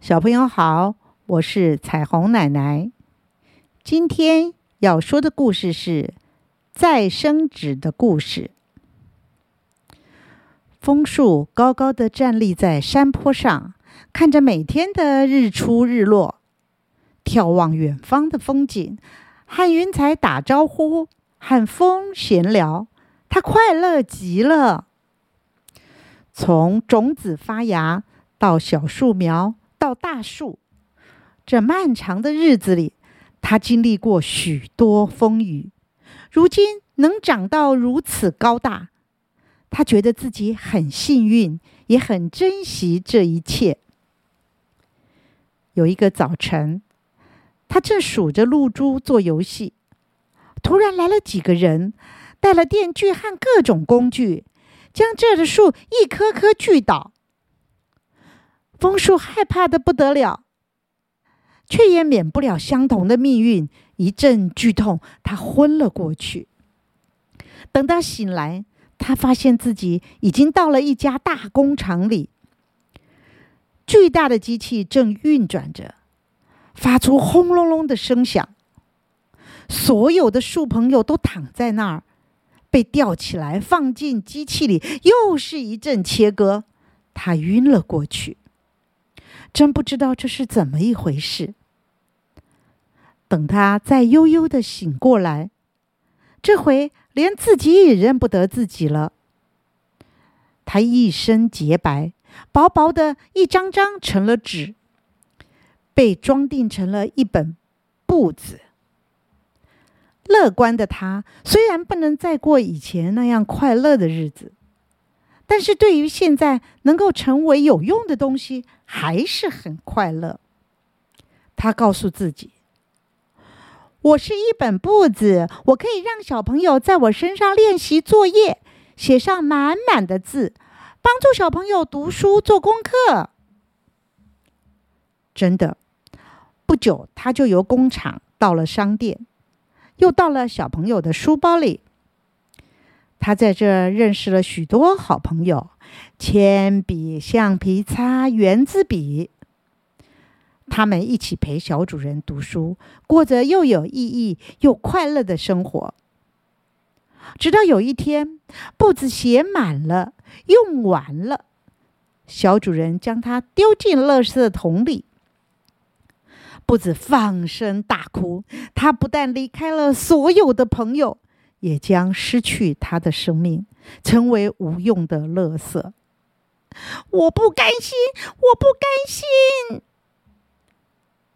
小朋友好，我是彩虹奶奶。今天要说的故事是再生纸的故事。枫树高高的站立在山坡上，看着每天的日出日落，眺望远方的风景，和云彩打招呼，和风闲聊，他快乐极了。从种子发芽到小树苗到大树，这漫长的日子里，他经历过许多风雨。如今能长到如此高大，他觉得自己很幸运，也很珍惜这一切。有一个早晨，他正数着露珠做游戏，突然来了几个人，带了电锯和各种工具。将这的树一棵棵锯倒，枫树害怕的不得了，却也免不了相同的命运。一阵剧痛，他昏了过去。等他醒来，他发现自己已经到了一家大工厂里，巨大的机器正运转着，发出轰隆隆的声响。所有的树朋友都躺在那儿。被吊起来，放进机器里，又是一阵切割，他晕了过去。真不知道这是怎么一回事。等他再悠悠的醒过来，这回连自己也认不得自己了。他一身洁白，薄薄的一张张成了纸，被装订成了一本簿子。乐观的他虽然不能再过以前那样快乐的日子，但是对于现在能够成为有用的东西，还是很快乐。他告诉自己：“我是一本簿子，我可以让小朋友在我身上练习作业，写上满满的字，帮助小朋友读书做功课。”真的，不久他就由工厂到了商店。又到了小朋友的书包里。他在这认识了许多好朋友，铅笔、橡皮擦、圆珠笔。他们一起陪小主人读书，过着又有意义又快乐的生活。直到有一天，簿子写满了，用完了，小主人将它丢进垃圾桶里。不子放声大哭，他不但离开了所有的朋友，也将失去他的生命，成为无用的垃圾。我不甘心，我不甘心。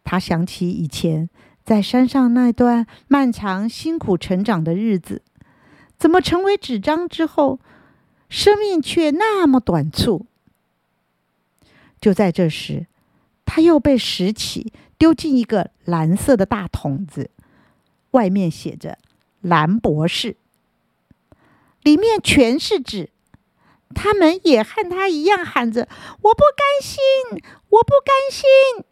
他想起以前在山上那段漫长、辛苦成长的日子，怎么成为纸张之后，生命却那么短促？就在这时，他又被拾起。丢进一个蓝色的大桶子，外面写着“蓝博士”，里面全是纸。他们也和他一样喊着：“我不甘心，我不甘心。”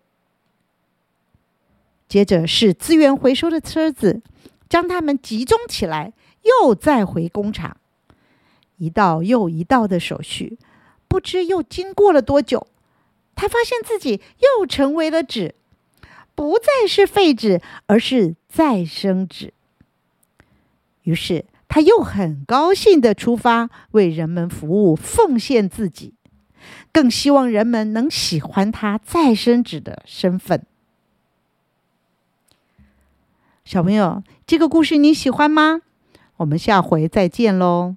接着是资源回收的车子，将他们集中起来，又再回工厂。一道又一道的手续，不知又经过了多久，他发现自己又成为了纸。不再是废纸，而是再生纸。于是他又很高兴的出发，为人们服务，奉献自己，更希望人们能喜欢他再生纸的身份。小朋友，这个故事你喜欢吗？我们下回再见喽。